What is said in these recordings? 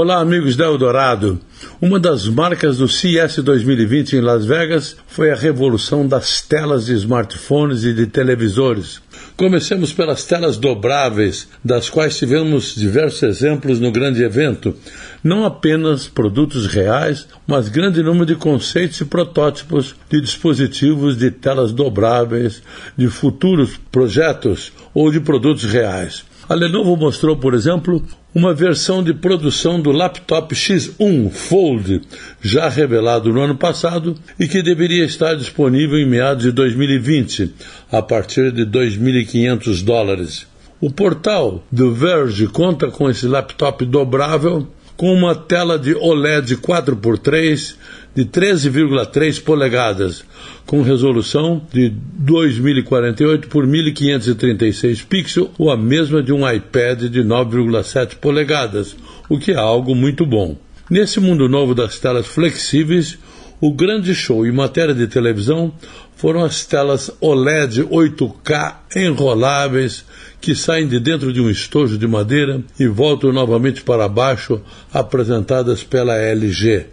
Olá, amigos da Eldorado. Uma das marcas do CES 2020 em Las Vegas foi a revolução das telas de smartphones e de televisores. Comecemos pelas telas dobráveis, das quais tivemos diversos exemplos no grande evento. Não apenas produtos reais, mas grande número de conceitos e protótipos de dispositivos de telas dobráveis, de futuros projetos ou de produtos reais. A Lenovo mostrou, por exemplo, uma versão de produção do laptop X1 Fold, já revelado no ano passado e que deveria estar disponível em meados de 2020, a partir de 2.500 dólares. O portal The Verge conta com esse laptop dobrável com uma tela de OLED 4x3 de 13,3 polegadas, com resolução de 2048 por 1536 pixels, ou a mesma de um iPad de 9,7 polegadas, o que é algo muito bom. Nesse mundo novo das telas flexíveis, o grande show em matéria de televisão foram as telas OLED 8K enroláveis que saem de dentro de um estojo de madeira e voltam novamente para baixo, apresentadas pela LG.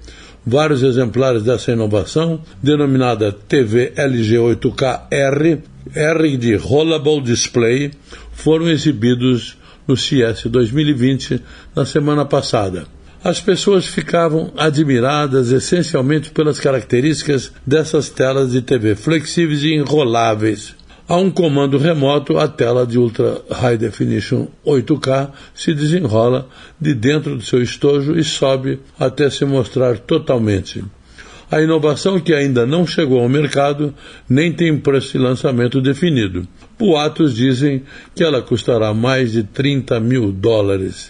Vários exemplares dessa inovação, denominada TV LG 8K-R, R de Rollable Display, foram exibidos no CES 2020 na semana passada. As pessoas ficavam admiradas essencialmente pelas características dessas telas de TV flexíveis e enroláveis. A um comando remoto, a tela de Ultra High Definition 8K se desenrola de dentro do seu estojo e sobe até se mostrar totalmente. A inovação que ainda não chegou ao mercado nem tem preço de lançamento definido. Boatos dizem que ela custará mais de 30 mil dólares.